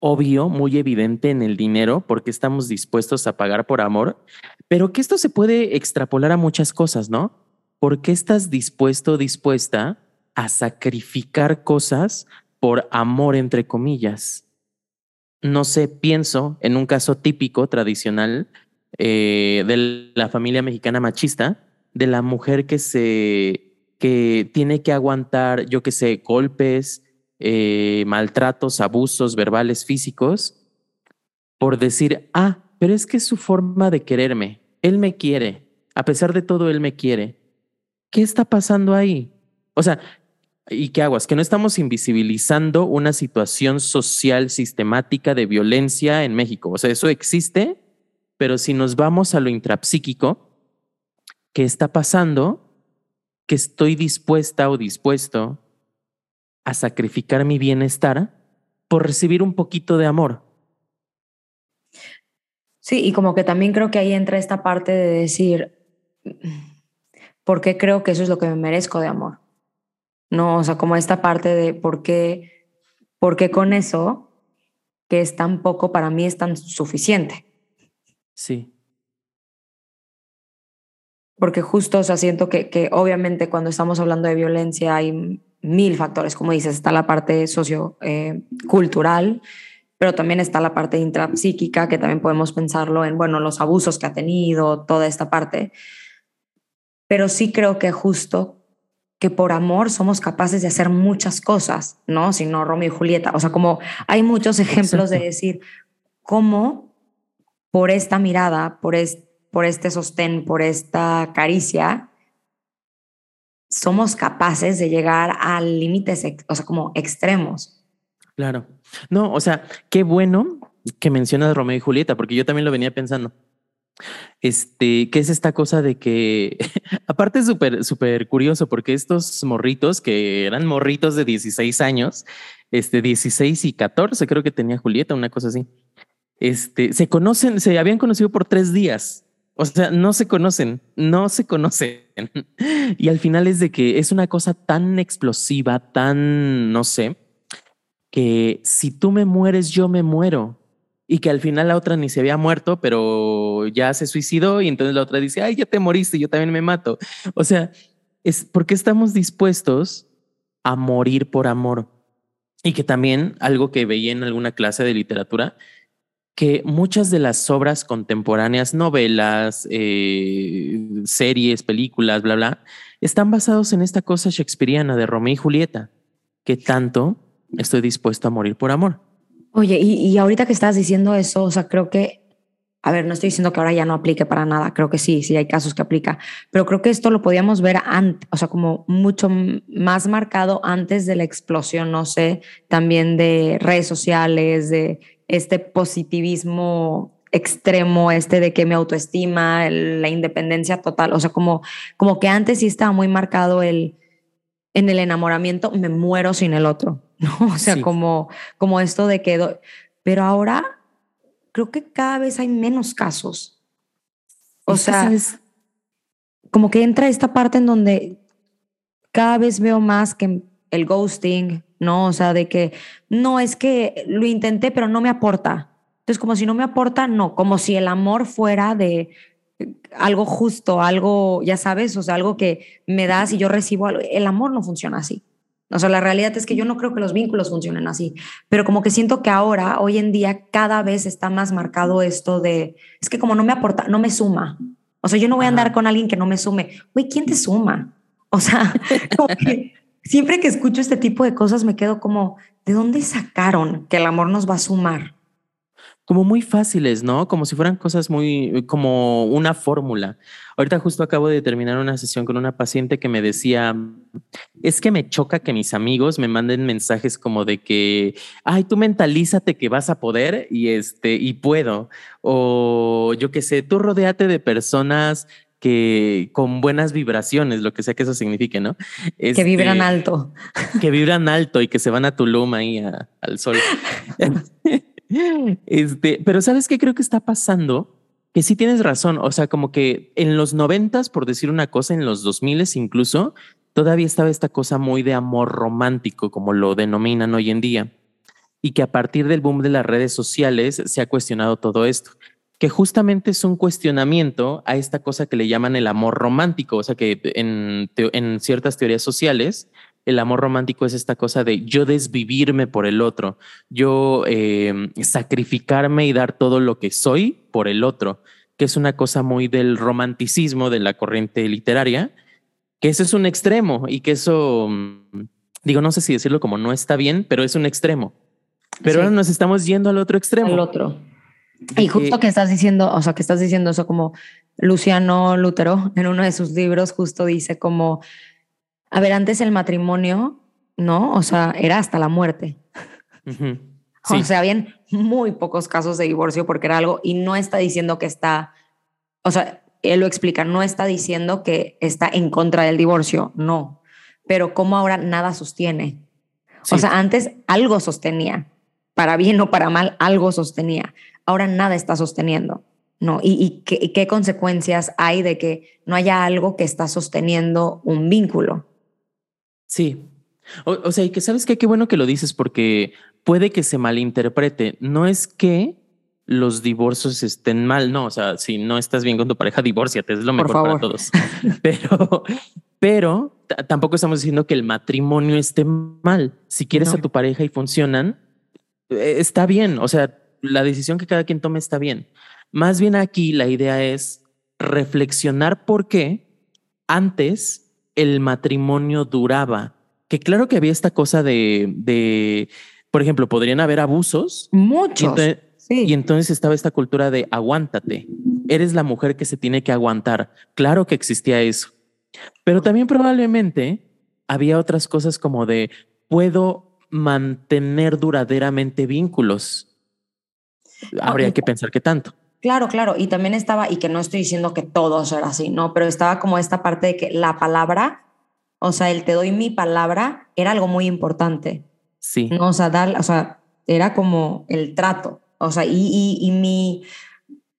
obvio, muy evidente en el dinero, porque estamos dispuestos a pagar por amor, pero que esto se puede extrapolar a muchas cosas, ¿no? ¿Por qué estás dispuesto, dispuesta a sacrificar cosas por amor, entre comillas? No sé, pienso en un caso típico, tradicional, eh, de la familia mexicana machista, de la mujer que se que tiene que aguantar, yo que sé, golpes, eh, maltratos, abusos verbales, físicos, por decir, ah, pero es que es su forma de quererme, él me quiere, a pesar de todo, él me quiere. ¿Qué está pasando ahí? O sea, ¿y qué aguas? Que no estamos invisibilizando una situación social sistemática de violencia en México. O sea, eso existe, pero si nos vamos a lo intrapsíquico, ¿qué está pasando? Que estoy dispuesta o dispuesto a sacrificar mi bienestar por recibir un poquito de amor. Sí, y como que también creo que ahí entra esta parte de decir, ¿por qué creo que eso es lo que me merezco de amor? No, o sea, como esta parte de por qué, por qué con eso, que es tan poco, para mí es tan suficiente. Sí porque justo, o sea, siento que, que obviamente cuando estamos hablando de violencia hay mil factores, como dices, está la parte sociocultural, eh, pero también está la parte intrapsíquica, que también podemos pensarlo en, bueno, los abusos que ha tenido, toda esta parte. Pero sí creo que justo que por amor somos capaces de hacer muchas cosas, ¿no? Si no, Romeo y Julieta. O sea, como hay muchos ejemplos de decir cómo por esta mirada, por este por este sostén, por esta caricia, somos capaces de llegar a límites, o sea, como extremos. Claro. No, o sea, qué bueno que mencionas Romeo y Julieta, porque yo también lo venía pensando. Este, ¿qué es esta cosa de que, aparte es súper, súper curioso, porque estos morritos, que eran morritos de 16 años, este, 16 y 14, creo que tenía Julieta, una cosa así, este, se conocen, se habían conocido por tres días o sea, no se conocen, no se conocen. Y al final es de que es una cosa tan explosiva, tan, no sé, que si tú me mueres, yo me muero. Y que al final la otra ni se había muerto, pero ya se suicidó y entonces la otra dice, ay, ya te moriste, yo también me mato. O sea, es porque estamos dispuestos a morir por amor. Y que también algo que veía en alguna clase de literatura que muchas de las obras contemporáneas, novelas, eh, series, películas, bla, bla, están basados en esta cosa shakespeariana de Romeo y Julieta, que tanto estoy dispuesto a morir por amor. Oye, y, y ahorita que estás diciendo eso, o sea, creo que, a ver, no estoy diciendo que ahora ya no aplique para nada, creo que sí, sí hay casos que aplica, pero creo que esto lo podíamos ver antes, o sea, como mucho más marcado antes de la explosión, no sé, también de redes sociales, de este positivismo extremo, este de que mi autoestima, la independencia total, o sea, como, como que antes sí estaba muy marcado el, en el enamoramiento, me muero sin el otro, ¿no? O sea, como, como esto de que, pero ahora creo que cada vez hay menos casos. O sea, como que entra esta parte en donde cada vez veo más que el ghosting, ¿no? O sea, de que no es que lo intenté, pero no me aporta. Entonces, como si no me aporta, no, como si el amor fuera de algo justo, algo, ya sabes, o sea, algo que me das y yo recibo algo. El amor no funciona así. O sea, la realidad es que yo no creo que los vínculos funcionen así, pero como que siento que ahora, hoy en día, cada vez está más marcado esto de, es que como no me aporta, no me suma. O sea, yo no voy a andar con alguien que no me sume. Güey, ¿quién te suma? O sea, siempre que escucho este tipo de cosas me quedo como, ¿de dónde sacaron que el amor nos va a sumar? como muy fáciles, ¿no? Como si fueran cosas muy, como una fórmula. Ahorita justo acabo de terminar una sesión con una paciente que me decía, es que me choca que mis amigos me manden mensajes como de que, ay, tú mentalízate que vas a poder y este, y puedo. O yo qué sé, tú rodeate de personas que con buenas vibraciones, lo que sea que eso signifique, ¿no? que vibran este, alto. Que vibran alto y que se van a Tulum ahí al sol. Este, pero ¿sabes qué creo que está pasando? Que sí tienes razón. O sea, como que en los noventas, por decir una cosa, en los dos miles incluso, todavía estaba esta cosa muy de amor romántico, como lo denominan hoy en día. Y que a partir del boom de las redes sociales se ha cuestionado todo esto que justamente es un cuestionamiento a esta cosa que le llaman el amor romántico, o sea que en, en ciertas teorías sociales el amor romántico es esta cosa de yo desvivirme por el otro, yo eh, sacrificarme y dar todo lo que soy por el otro, que es una cosa muy del romanticismo de la corriente literaria, que ese es un extremo y que eso, mm, digo, no sé si decirlo como no está bien, pero es un extremo. Pero ahora nos estamos yendo al otro extremo. Al otro. Y justo que estás diciendo, o sea, que estás diciendo eso como Luciano Lutero en uno de sus libros justo dice como a ver, antes el matrimonio, ¿no? O sea, era hasta la muerte. O sea, habían muy pocos casos de divorcio porque era algo y no está diciendo que está, o sea, él lo explica, no está diciendo que está en contra del divorcio, no, pero como ahora nada sostiene. O sea, antes algo sostenía, para bien o para mal, algo sostenía. Ahora nada está sosteniendo. ¿no? ¿Y, qué, qué, consecuencias hay de que no haya algo que está sosteniendo un vínculo? Sí. O, sea, y que sabes que qué bueno que lo dices porque puede que se malinterprete. No es que los divorcios estén mal, no, o sea, si no estás bien con tu pareja, divórciate, es lo mejor para todos. pero, pero tampoco estamos diciendo que el matrimonio esté mal. Si quieres a tu pareja y funcionan, eh, está bien. O sea, la decisión que cada quien tome está bien. Más bien aquí la idea es reflexionar por qué antes el matrimonio duraba. Que claro que había esta cosa de, de por ejemplo, podrían haber abusos. Muchos. Y entonces, estaba esta cultura de aguántate. Eres la mujer que se tiene que aguantar. Claro que existía eso. Pero también probablemente había otras cosas como de puedo mantener duraderamente vínculos. Habría que pensar qué tanto. Claro, claro. Y también estaba, y que no estoy diciendo que todos era así, ¿no? Pero estaba como esta parte de que la palabra, o sea, el te doy mi palabra, era algo muy importante. Sí. ¿no? O sea, dar, o sea, era como el trato. O sea, y, y, y mi,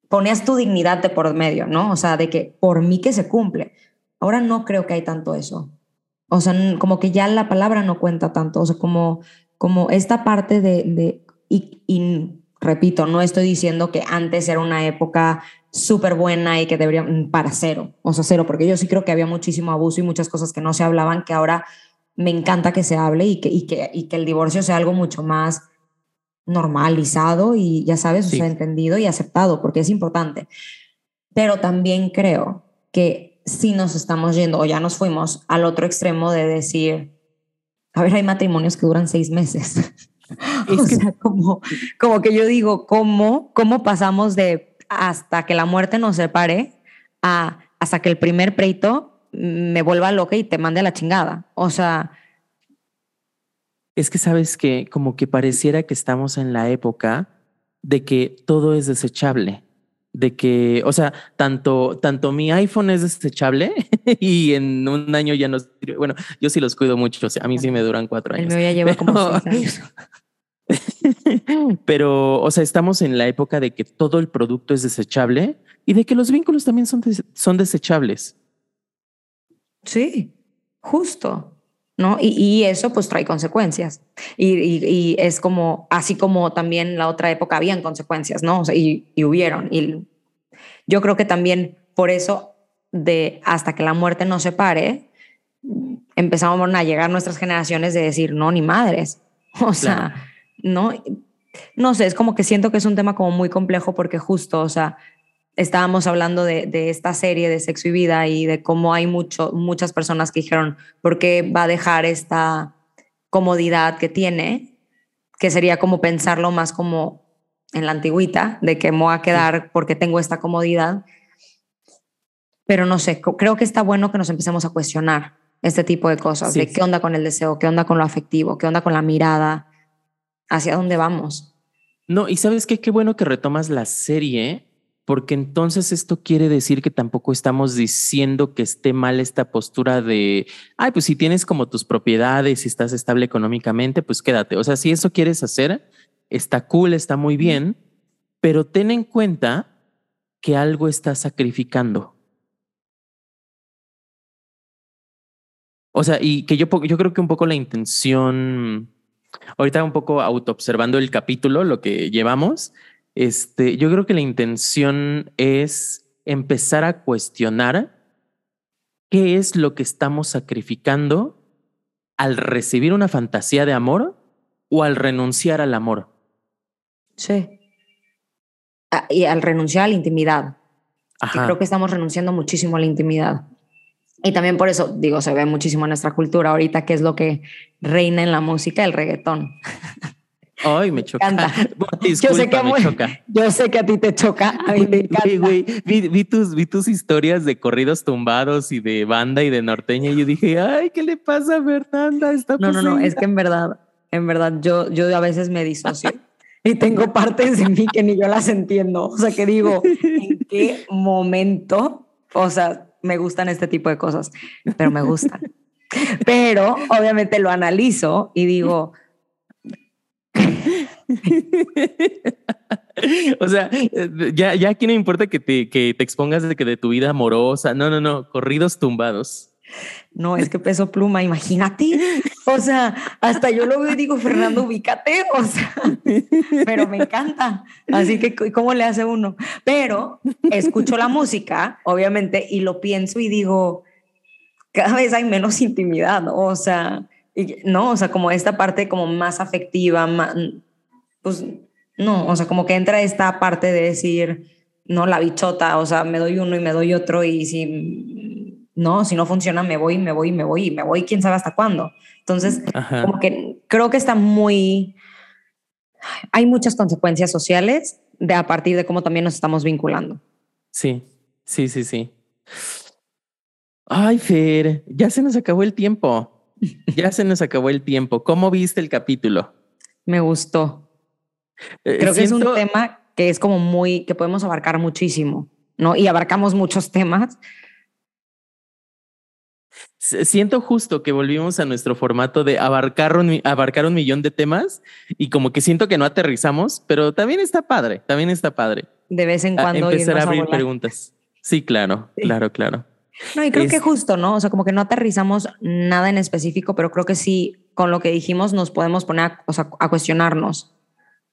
ponías tu dignidad de por medio, ¿no? O sea, de que por mí que se cumple. Ahora no creo que hay tanto eso. O sea, como que ya la palabra no cuenta tanto. O sea, como, como esta parte de, de y, y repito, no estoy diciendo que antes era una época súper buena y que debería, mm, para cero, o sea, cero, porque yo sí creo que había muchísimo abuso y muchas cosas que no se hablaban, que ahora me encanta que se hable y que, y que, y que el divorcio sea algo mucho más normalizado y ya sabes, o sea, entendido y aceptado, porque es importante. Pero también creo que si nos estamos yendo o ya nos fuimos al otro extremo de decir, a ver, hay matrimonios que duran seis meses. o sea, como, como que yo digo, ¿cómo, ¿cómo pasamos de hasta que la muerte nos separe a hasta que el primer preito me vuelva loca y te mande a la chingada? O sea... Es que sabes que como que pareciera que estamos en la época de que todo es desechable de que, o sea, tanto, tanto mi iPhone es desechable y en un año ya no Bueno, yo sí los cuido mucho, o sea, a mí sí me duran cuatro años. El mío ya lleva como seis años. Pero, o sea, estamos en la época de que todo el producto es desechable y de que los vínculos también son, son desechables. Sí, justo. ¿No? Y, eso pues trae consecuencias. Y, es como, así como también la otra época habían consecuencias, ¿no? y, y hubieron. Y yo creo que también por eso, de hasta que la muerte nos separe, empezamos a llegar nuestras generaciones de decir, no, ni madres. O sea, ¿no? No sé, es como que siento que es un tema como muy complejo porque justo, o sea, estábamos hablando de, de, esta serie de Sexo y Vida y de cómo hay mucho, muchas personas que dijeron, ¿por qué va a dejar esta comodidad que tiene? Que sería como pensarlo más como en la antigüita, de que me voy a quedar porque tengo esta comodidad. Pero no sé, creo que está bueno que nos empecemos a cuestionar este tipo de cosas, de qué onda con el deseo, qué onda con lo afectivo, qué onda con la mirada, hacia dónde vamos. No, y sabes qué, qué bueno que retomas la serie, porque entonces esto quiere decir que tampoco estamos diciendo que esté mal esta postura de, ay, pues si tienes como tus propiedades, y estás estable económicamente, pues quédate. O sea, si eso quieres hacer, está cool, está muy bien, pero ten en cuenta que algo estás sacrificando. O sea, y que yo, yo creo que un poco la intención, ahorita un poco autoobservando el capítulo, lo que llevamos, este, yo creo que la intención es empezar a cuestionar qué es lo que estamos sacrificando al recibir una fantasía de amor o al renunciar al amor. Sí. Y al renunciar a la intimidad. Creo que estamos renunciando muchísimo a la intimidad. Y también por eso, digo, se ve muchísimo en nuestra cultura ahorita, que es lo que reina en la música, el reggaetón. Ay, me choca. yo, sé que me choca. yo sé que a ti te choca, a mí me encanta. vi, tus, vi tus historias de corridos tumbados y de banda y de norteña y yo dije, ay, ¿qué le pasa a Fernanda? Está no, no, no, es que en verdad, en verdad, yo, yo a veces me disocio y tengo partes de mí que ni yo las entiendo. O sea, que digo, ¿en qué momento? O sea, me gustan este tipo de cosas, pero me gustan. Pero obviamente lo analizo y digo... o sea, ya, ya aquí no importa que te, que te expongas de que de tu vida amorosa, no, no, no, corridos tumbados. No, es que peso pluma, imagínate. O sea, hasta yo lo veo y digo, Fernando, ubícate. O sea, pero me encanta. Así que, ¿cómo le hace uno? Pero escucho la música, obviamente, y lo pienso y digo, cada vez hay menos intimidad. O sea, no, o sea, como esta parte como más afectiva, más, pues no, o sea, como que entra esta parte de decir, no, la bichota, o sea, me doy uno y me doy otro y si no, si no funciona, me voy, me voy, me voy, me voy, quién sabe hasta cuándo. Entonces, como que creo que está muy, hay muchas consecuencias sociales de a partir de cómo también nos estamos vinculando. Sí, sí, sí, sí. Ay, Fer, ya se nos acabó el tiempo. Ya se nos acabó el tiempo. ¿Cómo viste el capítulo? Me gustó. Eh, creo que es un tema que es como muy, que podemos abarcar muchísimo, ¿no? Y abarcamos muchos temas, Siento justo que volvimos a nuestro formato de abarcar un, abarcar un millón de temas y como que siento que no aterrizamos, pero también está padre, también está padre. De vez en cuando. empezar a abrir preguntas. Sí, claro, claro, claro. No, y creo que justo, ¿no? O sea, como que no aterrizamos nada en específico, pero creo que sí, con lo que dijimos, nos podemos poner a, o sea, a cuestionarnos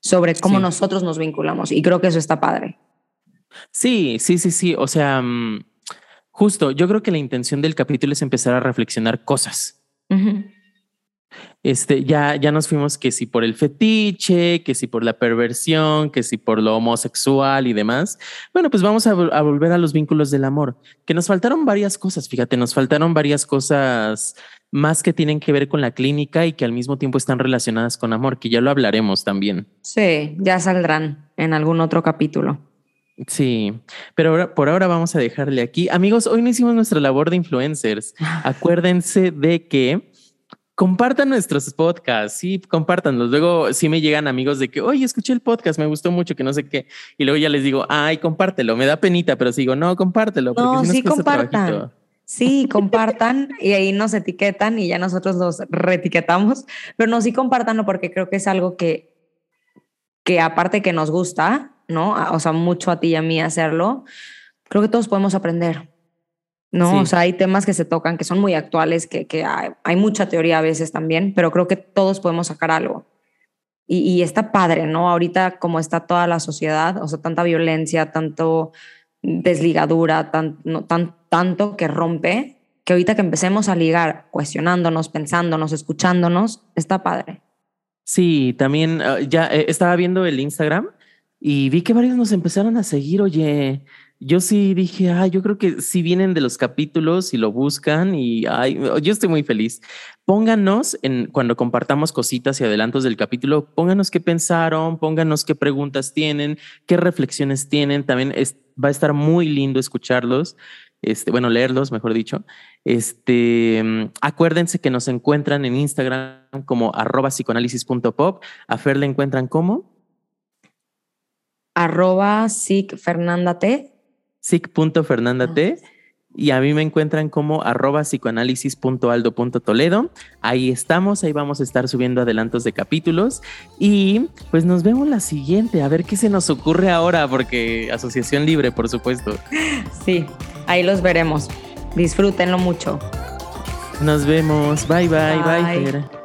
sobre cómo nosotros nos vinculamos. Y creo que eso está padre. Sí, sí, sí, sí. O sea, mm, Justo, yo creo que la intención del capítulo es empezar a reflexionar cosas. Este, ya, ya nos fuimos que si por el fetiche, que si por la perversión, que si por lo homosexual y demás. Bueno, pues vamos a, volver a los vínculos del amor, que nos faltaron varias cosas, fíjate, nos faltaron varias cosas más que tienen que ver con la clínica y que al mismo tiempo están relacionadas con amor, que ya lo hablaremos también. Sí, ya saldrán en algún otro capítulo. Sí, pero por ahora vamos a dejarle aquí. Amigos, hoy no hicimos nuestra labor de influencers. Acuérdense de que compartan nuestros podcasts, sí, compártanlos. Luego sí me llegan amigos de que, oye, escuché el podcast, me gustó mucho, que no sé qué. Y luego ya les digo, ay, compártelo, me da penita, pero sigo, no, compártelo. no, sí, compartan. Sí, compartan y ahí nos etiquetan y ya nosotros los reetiquetamos, pero no, sí compartanlo porque creo que es algo que, que aparte que nos gusta, ¿no? O sea, mucho a ti y a mí hacerlo, creo que todos podemos aprender, ¿no? O sea, hay temas que se tocan que son muy actuales, que, que hay, mucha teoría a veces también, pero creo que todos podemos sacar algo. Y, y, está padre, ¿no? Ahorita como está toda la sociedad, o sea, tanta violencia, tanto desligadura, tan, no, tan, tanto que rompe, que ahorita que empecemos a ligar cuestionándonos, pensándonos, escuchándonos, está padre. Sí, también ah, ya eh, estaba viendo el Instagram y vi que varios nos empezaron a seguir, oye, yo sí dije, ah, yo creo que si vienen de los capítulos y lo buscan y ay, yo estoy muy feliz. Pónganos en cuando compartamos cositas y adelantos del capítulo, pónganos qué pensaron, pónganos qué preguntas tienen, qué reflexiones tienen. También va a estar muy lindo escucharlos. Este, bueno, leerlos, mejor dicho. Este, acuérdense que nos encuentran en Instagram como arroba psicoanálisis.pop. A Fer le encuentran como arroba Fernanda T sic.fernandate ah. Y a mí me encuentran como arroba psicoanálisis.aldo.toledo. Ahí estamos, ahí vamos a estar subiendo adelantos de capítulos y pues nos vemos la siguiente, a ver qué se nos ocurre ahora, porque Asociación Libre, por supuesto. Sí, ahí los veremos. Disfrútenlo mucho. Nos vemos. Bye, bye, bye, bye